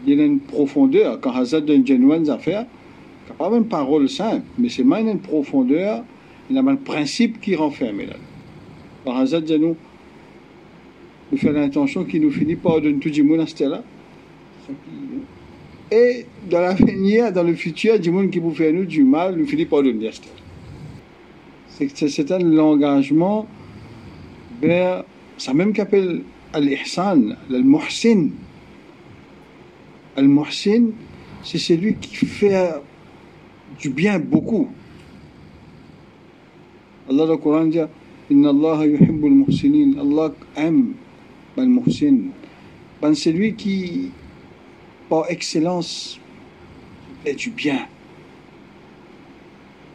Speaker 2: il y a une profondeur. Quand Hazat donne une affaire, il n'y a pas même parole simple, mais c'est même une profondeur, il y a un principe qui renferme là. Hazat dit nous, nous fait l'intention qui nous finit par donner tout le monde là. Et dans l'avenir, dans le futur, du monde qui vous fait nous du mal, nous finit par donner C'est un engagement vers, ça même qu'appelle al-ihsan, al-muhsin. Al-muhsin, c'est celui qui fait du bien beaucoup. Allah dans le Coran dit Inna Allah yuhibbul muhsinin. Allah aime ben muhsin. Ben celui qui, par excellence, fait du bien.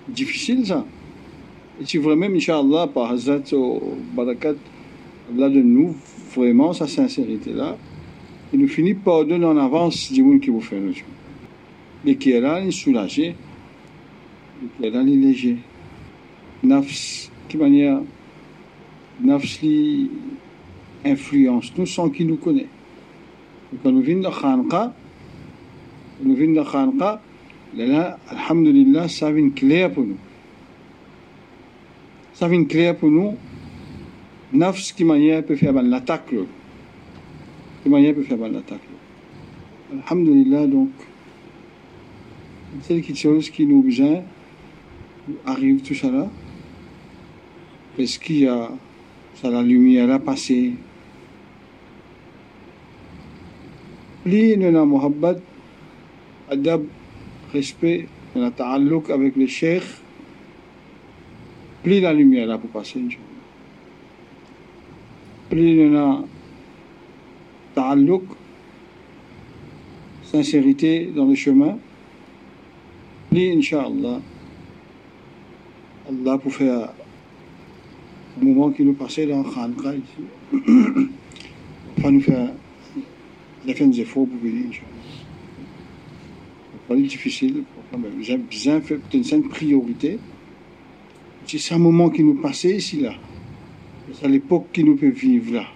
Speaker 2: Difficile ça. Et si vraiment, Inch'Allah, par Hazrat au Barakat, Allah de nous vraiment sa sincérité-là, il nous finit par donner en avance du monde qui vous fait est là, il est soulagé, il est léger. Nafs, qui manière, nafs, influence nous sans qu'il nous connaît. quand nous venons de Khanqa, nous venons de Khanqa, là, alhamdulillah, ça vient clair pour nous. Ça vient clair pour nous. Nafs qui manière peut faire l'attaque. Qui manière peut faire l'attaque. Alhamdulillah, donc, c'est quelque chose qui nous vient, arrive tout ça là, parce qu'il y a, ça la lumière a passé, nous avons muhabbat, adab, respect, avons ta'alluq avec le cheikh, plus la lumière là pour passer, Plus nous avons ta'alluq, sincérité dans le chemin, plus, Inch'Allah, Allah pour faire un moment qui nous passait dans Khanqa ici, va nous faire des efforts pour venir, C'est pas difficile, j'ai bien fait peut-être une priorité. C'est un moment qui nous passait ici, là. C'est l'époque qui nous peut vivre là.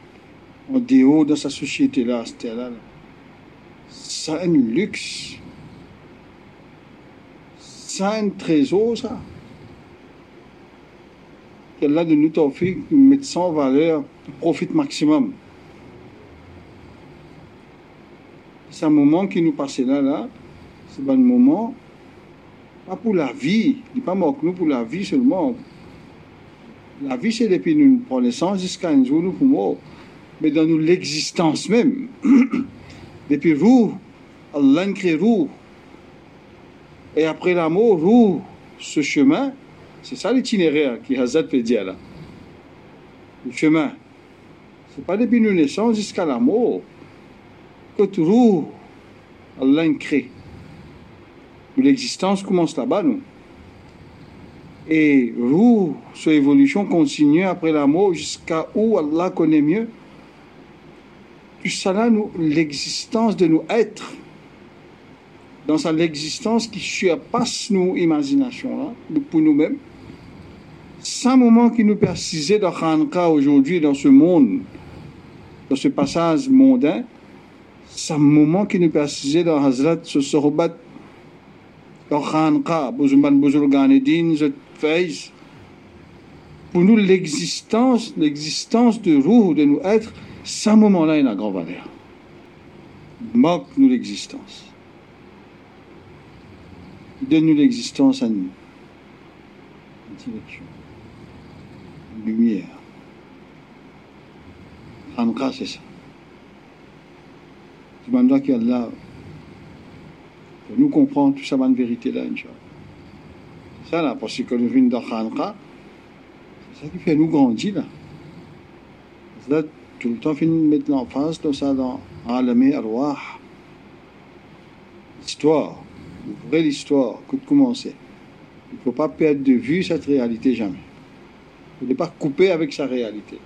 Speaker 2: En dehors de sa société là, là, là. Ça un luxe. Ça un trésor, ça. Qu'Allah de nous fait mettre ça en valeur, profite maximum. c'est un moment qui nous passait là, là. C'est un moment, pas pour la vie, il pas mort nous pour la vie seulement. La vie, c'est depuis nous prenons naissance jusqu'à un jour, nous pouvons mais dans l'existence même. depuis vous, Allah crée. Et après la mort, ce chemin, c'est ça l'itinéraire qui Hazad peut dire là. Le chemin. C'est pas depuis nous naissance jusqu'à la mort que roue, Allah crée. L'existence commence là-bas, nous. Et roue, son évolution continue après la mort jusqu'à où Allah connaît mieux. Ça nous, l'existence de nous être, dans sa l'existence qui surpasse nos imaginations, là, pour nous-mêmes. Un moment qui nous persisait dans Khanka aujourd'hui, dans ce monde, dans ce passage mondain, un moment qui nous persistait dans Hazrat ce sohbat dans Khanqa, Bouzouman Bouzouganedin, Faiz. Pour nous, l'existence, l'existence de Ruh, de nous être, ce moment-là, il a grand valeur. Marque-nous l'existence. Donne-nous l'existence à nous. Lumière. Hanka, c'est ça. Je demande qu'Allah pour nous comprendre tout ça, une vérité là, Inch'Allah. Ça là, parce que nous venons dans Khanqa, c'est ça qui fait nous grandir là. Tout le temps, mettre l'emphase dans ça, dans Alamé Arwah. L'histoire, une vraie histoire, que de commencer. Il ne faut pas perdre de vue cette réalité jamais. Il ne faut pas couper avec sa réalité.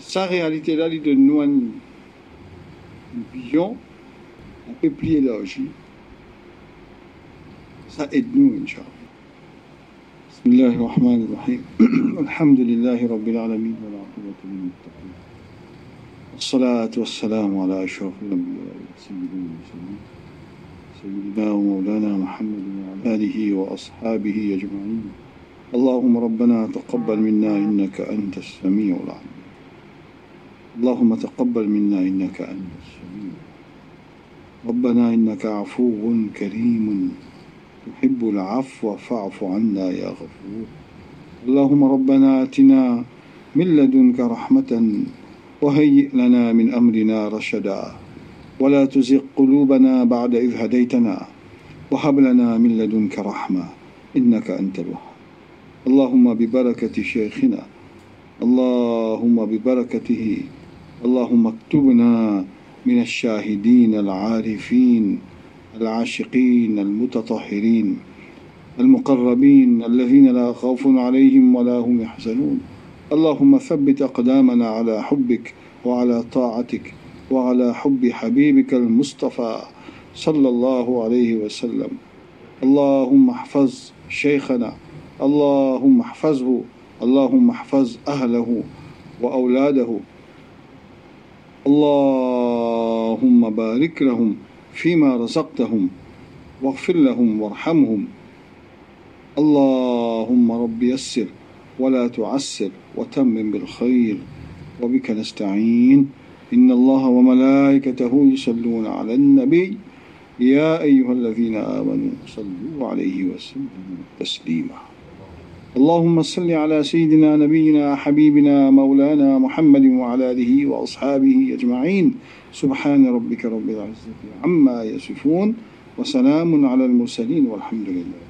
Speaker 2: Sa réalité là, il donne nous une vision un peu plus élargie. Ça aide nous, Inch'Allah. بسم الله الرحمن الرحيم. الحمد لله رب العالمين والعاقبة للمتقين. والصلاة والسلام على أشرف الأنبياء المرسلين سيدنا ومولانا محمد وعلى آله وأصحابه أجمعين. اللهم ربنا تقبل منا إنك أنت السميع العليم. اللهم تقبل منا إنك أنت السميع ربنا إنك عفو كريم. تحب العفو فاعف عنا يا غفور. اللهم ربنا آتنا من لدنك رحمة وهيئ لنا من أمرنا رشدا. ولا تزغ قلوبنا بعد إذ هديتنا. وهب لنا من لدنك رحمة إنك أنت الوهاب. اللهم ببركة شيخنا. اللهم ببركته. اللهم اكتبنا من الشاهدين العارفين. العاشقين المتطهرين المقربين الذين لا خوف عليهم ولا هم يحزنون. اللهم ثبت أقدامنا على حبك وعلى طاعتك وعلى حب حبيبك المصطفى صلى الله عليه وسلم. اللهم احفظ شيخنا اللهم احفظه اللهم احفظ أهله وأولاده. اللهم بارك لهم فيما رزقتهم واغفر لهم وارحمهم. اللهم رب يسر ولا تعسر وتمم بالخير وبك نستعين. إن الله وملائكته يصلون على النبي. يا أيها الذين آمنوا صلوا عليه وسلموا تسليما. اللهم صل على سيدنا نبينا حبيبنا مولانا محمد وعلى آله وأصحابه أجمعين. سبحان ربك رب العزة عما يصفون وسلام على المرسلين والحمد لله.